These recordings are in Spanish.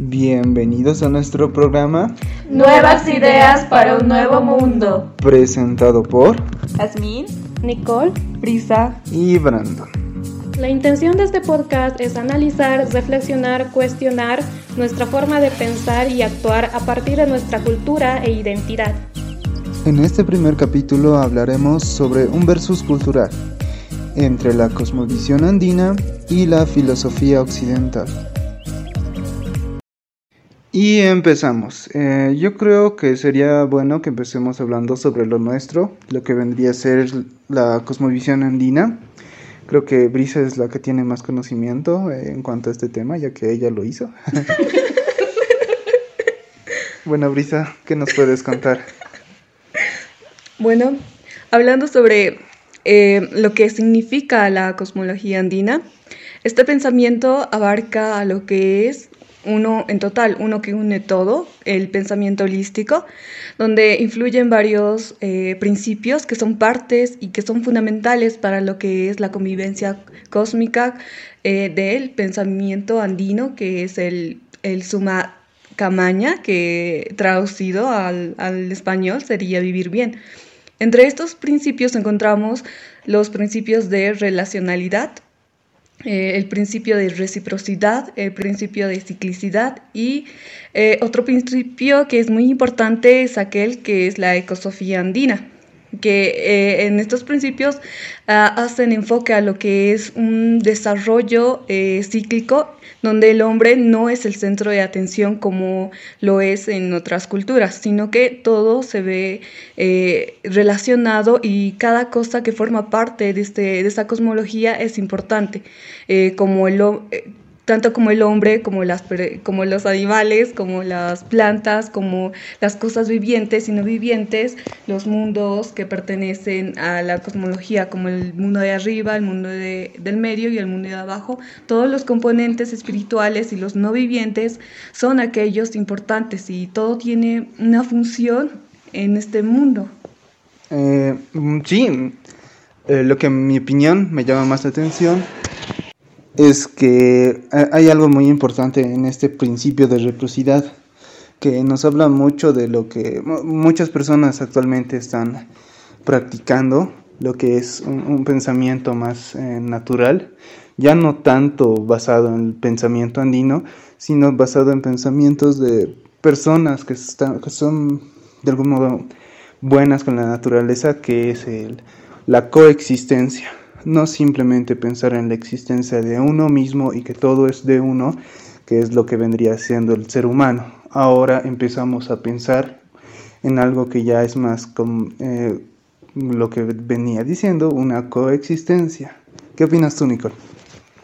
Bienvenidos a nuestro programa Nuevas ideas para un nuevo mundo. presentado por Jazmín, Nicole, Brisa. y Brandon. la intención de este podcast es analizar, reflexionar, cuestionar nuestra forma de pensar y actuar a partir de nuestra cultura e identidad. En este primer capítulo hablaremos sobre un versus cultural entre la cosmovisión andina y la filosofía occidental. Y empezamos. Eh, yo creo que sería bueno que empecemos hablando sobre lo nuestro, lo que vendría a ser la cosmovisión andina. Creo que Brisa es la que tiene más conocimiento eh, en cuanto a este tema, ya que ella lo hizo. bueno, Brisa, ¿qué nos puedes contar? Bueno, hablando sobre eh, lo que significa la cosmología andina, este pensamiento abarca a lo que es uno en total, uno que une todo, el pensamiento holístico, donde influyen varios eh, principios que son partes y que son fundamentales para lo que es la convivencia cósmica eh, del pensamiento andino, que es el, el suma camaña, que traducido al, al español sería vivir bien. Entre estos principios encontramos los principios de relacionalidad, eh, el principio de reciprocidad, el principio de ciclicidad y eh, otro principio que es muy importante es aquel que es la ecosofía andina que eh, en estos principios ah, hacen enfoque a lo que es un desarrollo eh, cíclico donde el hombre no es el centro de atención como lo es en otras culturas, sino que todo se ve eh, relacionado y cada cosa que forma parte de, este, de esta cosmología es importante, como el, tanto como el hombre, como, las, como los animales, como las plantas, como las cosas vivientes y no vivientes, los mundos que pertenecen a la cosmología, como el mundo de arriba, el mundo de, del medio y el mundo de abajo, todos los componentes espirituales y los no vivientes son aquellos importantes y todo tiene una función en este mundo. Eh, sí, eh, lo que en mi opinión me llama más la atención es que hay algo muy importante en este principio de reciprocidad que nos habla mucho de lo que muchas personas actualmente están practicando, lo que es un, pensamiento más eh, natural, ya no tanto basado en el pensamiento andino, sino basado en pensamientos de personas que, están, que son de algún modo buenas con la naturaleza, que es el, la coexistencia no simplemente pensar en la existencia de uno mismo y que todo es de uno, que es lo que vendría siendo el ser humano. Ahora empezamos a pensar en algo que ya es más como eh, lo que venía diciendo, una coexistencia. ¿Qué opinas tú, Nicole?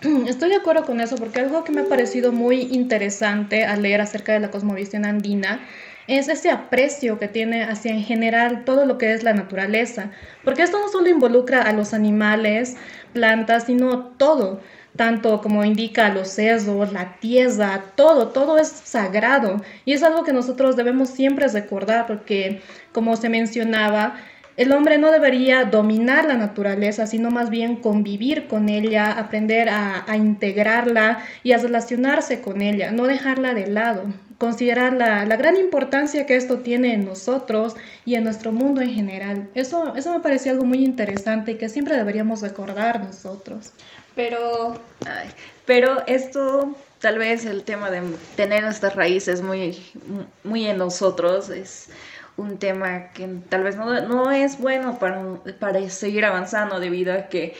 Estoy de acuerdo con eso porque algo que me ha parecido muy interesante al leer acerca de la cosmovisión andina es ese aprecio que tiene hacia en general todo lo que es la naturaleza, porque esto no solo involucra a los animales, plantas, sino todo, tanto como indica los cerdos, la tierra, todo, todo es sagrado. Y es algo que nosotros debemos siempre recordar porque, como se mencionaba, el hombre no debería dominar la naturaleza, sino más bien convivir con ella, aprender a, a, integrarla y a relacionarse con ella, no dejarla de lado considerar la, la, gran importancia que esto tiene en nosotros y en nuestro mundo en general. Eso, eso me pareció algo muy interesante y que siempre deberíamos recordar nosotros. Pero, ay, pero esto, tal vez el tema de tener nuestras raíces muy, muy en nosotros es un tema que tal vez no, no es bueno para, para seguir avanzando debido a que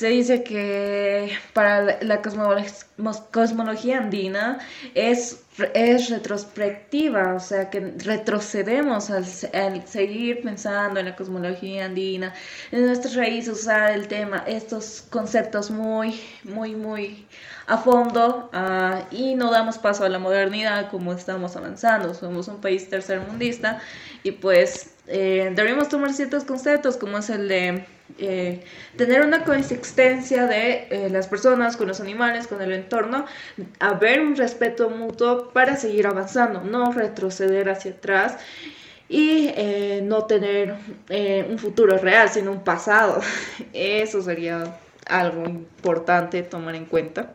se dice que para la cosmología andina es, es retrospectiva, o sea que retrocedemos al, seguir pensando en la cosmología andina, en nuestras raíces, usar el tema, estos conceptos muy, muy, muy a fondo uh, y no damos paso a la modernidad como estamos avanzando. Somos un país tercermundista y pues eh, deberíamos tomar ciertos conceptos como es el de eh, tener una coexistencia de eh, las personas con los animales, con el entorno, haber un respeto mutuo para seguir avanzando, no retroceder hacia atrás y eh, no tener un futuro real, sino un pasado. Eso sería algo importante tomar en cuenta.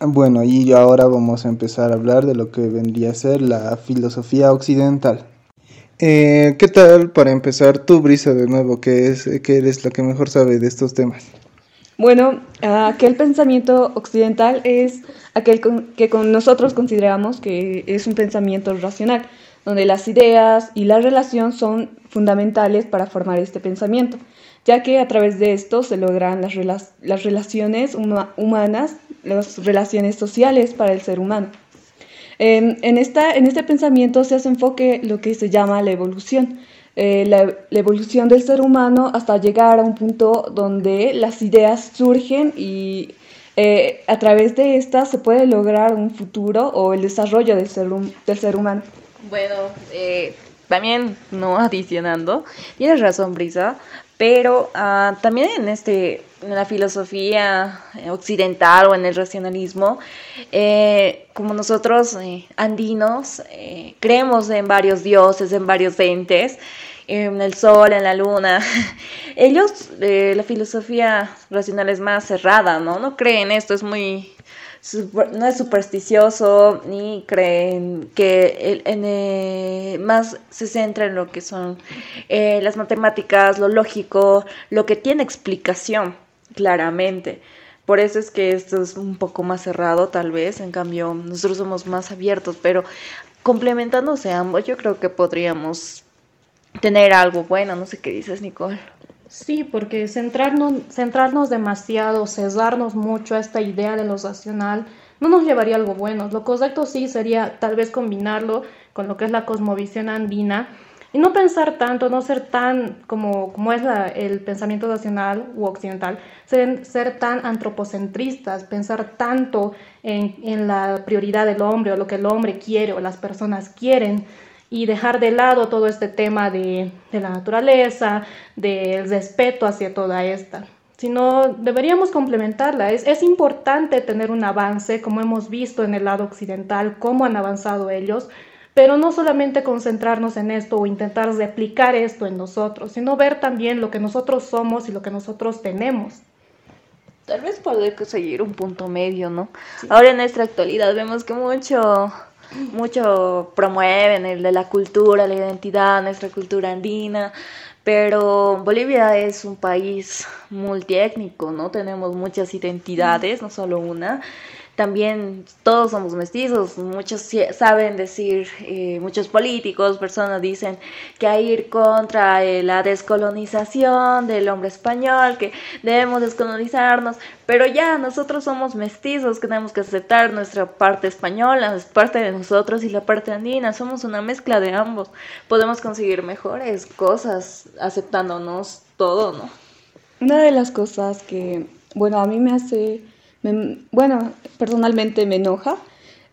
Bueno, y ahora vamos a empezar a hablar de lo que vendría a ser la filosofía occidental. Eh, ¿Qué tal para empezar tú, Brisa, de nuevo, que, es, que eres la que mejor sabe de estos temas? Bueno, aquel pensamiento occidental es aquel que con nosotros consideramos que es un pensamiento racional, donde las ideas y la relación son fundamentales para formar este pensamiento, ya que a través de esto se logran las, las relaciones humanas, las relaciones sociales para el ser humano. En, esta, en este pensamiento se hace enfoque lo que se llama la evolución, eh, la, evolución del ser humano hasta llegar a un punto donde las ideas surgen y eh, a través de estas se puede lograr un futuro o el desarrollo del ser, del ser humano. Bueno, eh, también no adicionando, tienes razón, Brisa, pero ah, también en este en la filosofía occidental o en el racionalismo, como nosotros andinos creemos en varios dioses, en varios entes, en el sol, en la luna. Ellos, eh, la filosofía racional es más cerrada, ¿no? No creen esto, es muy... no es supersticioso ni creen que el, eh, más se centra en lo que son eh, las matemáticas, lo lógico, lo que tiene explicación claramente. Por eso es que esto es un poco más cerrado tal vez, en cambio nosotros somos más abiertos, pero complementándose ambos yo creo que podríamos tener algo bueno. No sé qué dices, Nicole. Sí, porque centrarnos, centrarnos demasiado, cesarnos mucho a esta idea de lo racional, no nos llevaría a algo bueno. Lo correcto sí sería tal vez combinarlo con lo que es la cosmovisión andina y no pensar tanto, no ser tan como, como es la, el pensamiento nacional u occidental, ser, ser tan antropocentristas, pensar tanto en, en la prioridad del hombre o lo que el hombre quiere o las personas quieren y dejar de lado todo este tema de, la naturaleza, del respeto hacia toda esta sino deberíamos complementarla. Es, es, importante tener un avance, como hemos visto en el lado occidental, cómo han avanzado ellos, pero no solamente concentrarnos en esto o intentar replicar esto en nosotros, sino ver también lo que nosotros somos y lo que nosotros tenemos. Tal vez poder conseguir un punto medio, ¿no? Ahora en nuestra actualidad vemos que mucho mucho promueven el de la cultura, la identidad, nuestra cultura andina, pero Bolivia es un país multiétnico, ¿no? Tenemos muchas identidades, no solo una también todos somos mestizos, muchos saben decir, eh, muchos políticos, personas dicen que hay ir contra eh, la descolonización del hombre español, que debemos descolonizarnos, pero ya nosotros somos mestizos, que tenemos que aceptar nuestra parte española, es parte de nosotros y la parte andina, somos una mezcla de ambos, podemos conseguir mejores cosas aceptándonos todo, ¿no? Una de las cosas que, bueno, a mí me hace bueno, personalmente me enoja,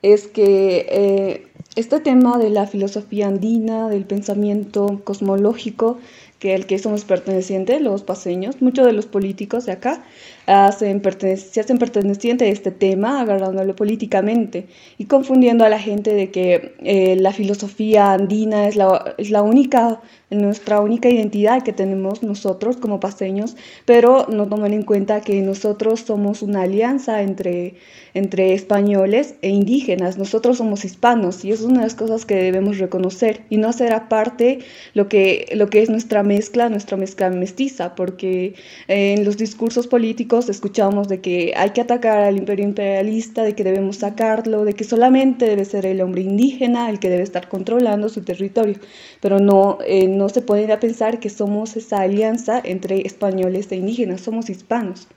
es que eh, este tema de la filosofía andina, del pensamiento cosmológico, que el que somos pertenecientes, los paseños, muchos de los políticos de acá, hacen se hacen pertenecientes a este tema, agarrándolo políticamente y confundiendo a la gente de que eh, la filosofía andina es la, es la única nuestra única identidad que tenemos nosotros como paseños, pero no toman en cuenta que nosotros somos una alianza entre, entre españoles e indígenas, nosotros somos hispanos y es una de las cosas que debemos reconocer y no hacer aparte lo que, lo que es nuestra mezcla, nuestra mezcla mestiza, porque en los discursos políticos escuchamos de que hay que atacar al imperio imperialista, de que debemos sacarlo, de que solamente debe ser el hombre indígena el que debe estar controlando su territorio, pero no... Eh, no se puede pensar que somos esa alianza entre españoles e indígenas, somos hispanos.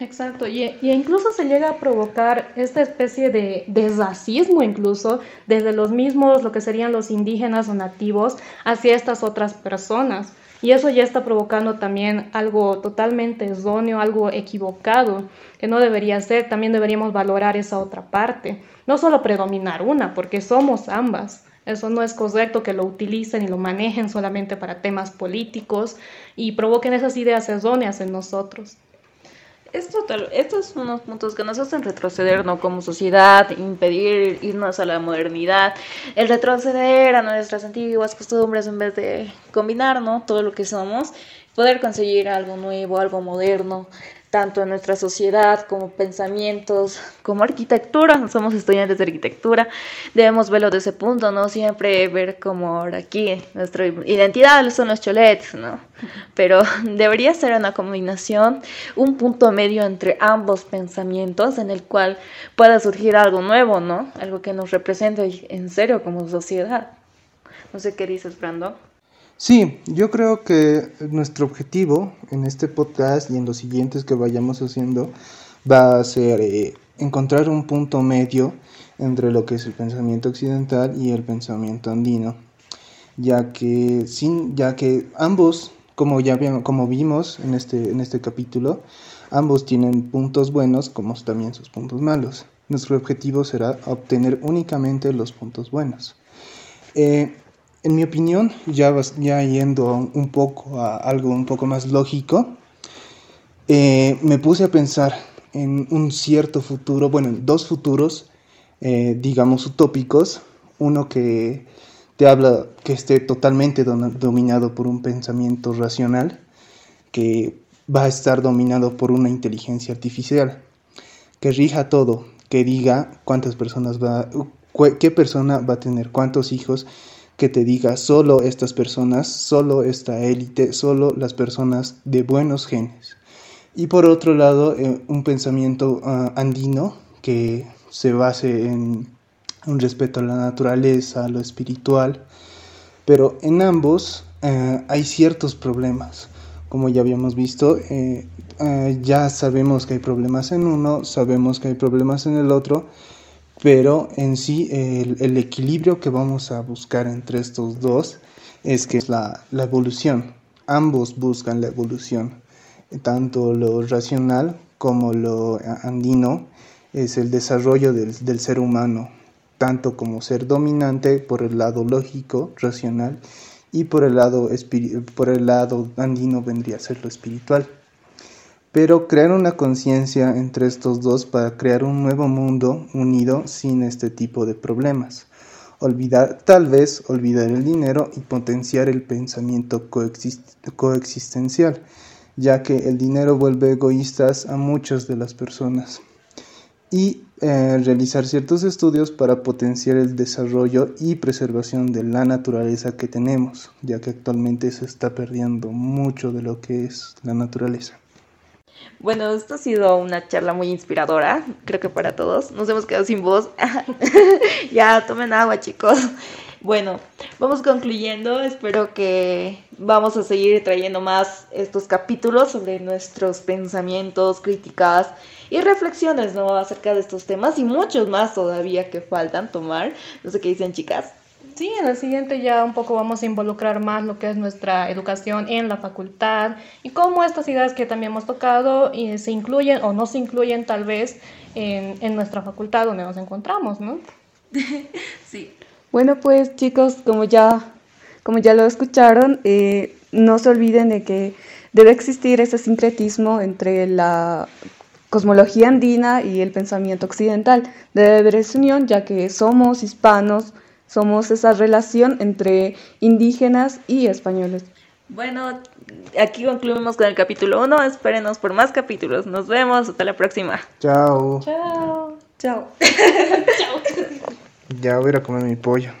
Exacto, y, incluso se llega a provocar esta especie de, de, racismo incluso desde los mismos, lo que serían los indígenas o nativos, hacia estas otras personas. Y eso ya está provocando también algo totalmente erróneo, algo equivocado, que no debería ser. También deberíamos valorar esa otra parte, no solo predominar una, porque somos ambas. Eso no es correcto que lo utilicen y lo manejen solamente para temas políticos y provoquen esas ideas erróneas en nosotros. Esto, estos son unos puntos que nos hacen retroceder ¿no? como sociedad, impedir irnos a la modernidad, el retroceder a nuestras antiguas costumbres en vez de combinar ¿no? todo lo que somos, poder conseguir algo nuevo, algo moderno, tanto en nuestra sociedad como pensamientos, como arquitectura, somos estudiantes de arquitectura, debemos verlo de ese punto, no siempre ver como ahora aquí nuestra identidad son los cholets, ¿no? Pero debería ser una combinación, un punto medio entre ambos pensamientos en el cual pueda surgir algo nuevo, ¿no? Algo que nos represente en serio como sociedad. No sé qué dices, Brando. Sí, yo creo que nuestro objetivo en este podcast y en los siguientes que vayamos haciendo va a ser eh, encontrar un punto medio entre lo que es el pensamiento occidental y el pensamiento andino, ya que sin, ya que ambos, como ya como vimos en este en este capítulo, ambos tienen puntos buenos como también sus puntos malos. Nuestro objetivo será obtener únicamente los puntos buenos. Eh, en mi opinión, ya, ya yendo un poco a algo un poco más lógico, eh, me puse a pensar en un cierto futuro, bueno, en dos futuros, eh, digamos, utópicos. Uno que te habla que esté totalmente dominado por un pensamiento racional, que va a estar dominado por una inteligencia artificial, que rija todo, que diga cuántas personas va, qué persona va a tener cuántos hijos, que te diga solo estas personas, solo esta élite, solo las personas de buenos genes. Y por otro lado, eh, un pensamiento ah, andino que se base en un respeto a la naturaleza, a lo espiritual, pero en ambos eh, hay ciertos problemas. Como ya habíamos visto, eh, ya sabemos que hay problemas en uno, sabemos que hay problemas en el otro, pero en sí el, equilibrio que vamos a buscar entre estos dos es que es la, evolución. Ambos buscan la evolución, tanto lo racional como lo andino es el desarrollo del, ser humano, tanto como ser dominante por el lado lógico, racional, y por el lado, por el lado andino vendría a ser lo espiritual pero crear una conciencia entre estos dos para crear un nuevo mundo unido sin este tipo de problemas. Olvidar, tal vez olvidar el dinero y potenciar el pensamiento coexistencial, ya que el dinero vuelve egoístas a muchas de las personas. Y eh, realizar ciertos estudios para potenciar el desarrollo y preservación de la naturaleza que tenemos, ya que actualmente se está perdiendo mucho de lo que es la naturaleza. Bueno, esto ha sido una charla muy inspiradora, creo que para todos. Nos hemos quedado sin voz. ya, tomen agua, chicos. Bueno, vamos concluyendo. Espero que vamos a seguir trayendo más estos capítulos sobre nuestros pensamientos, críticas y reflexiones, ¿no? Acerca de estos temas y muchos más todavía que faltan tomar. No sé qué dicen, chicas. Sí, en el siguiente ya un poco vamos a involucrar más lo que es nuestra educación en la facultad y cómo estas ideas que también hemos tocado y se incluyen o no se incluyen tal vez en, en nuestra facultad donde nos encontramos, ¿no? sí. Bueno, pues chicos, como ya, como ya lo escucharon, eh, no se olviden de que debe existir ese sincretismo entre la cosmología andina y el pensamiento occidental. Debe haber esa unión ya que somos hispanos, somos esa relación entre indígenas y españoles. Bueno, aquí concluimos con el capítulo 1. Espérenos por más capítulos. Nos vemos. Hasta la próxima. Chao. Chao. Chao. Chao. Ya voy a ir a comer mi pollo.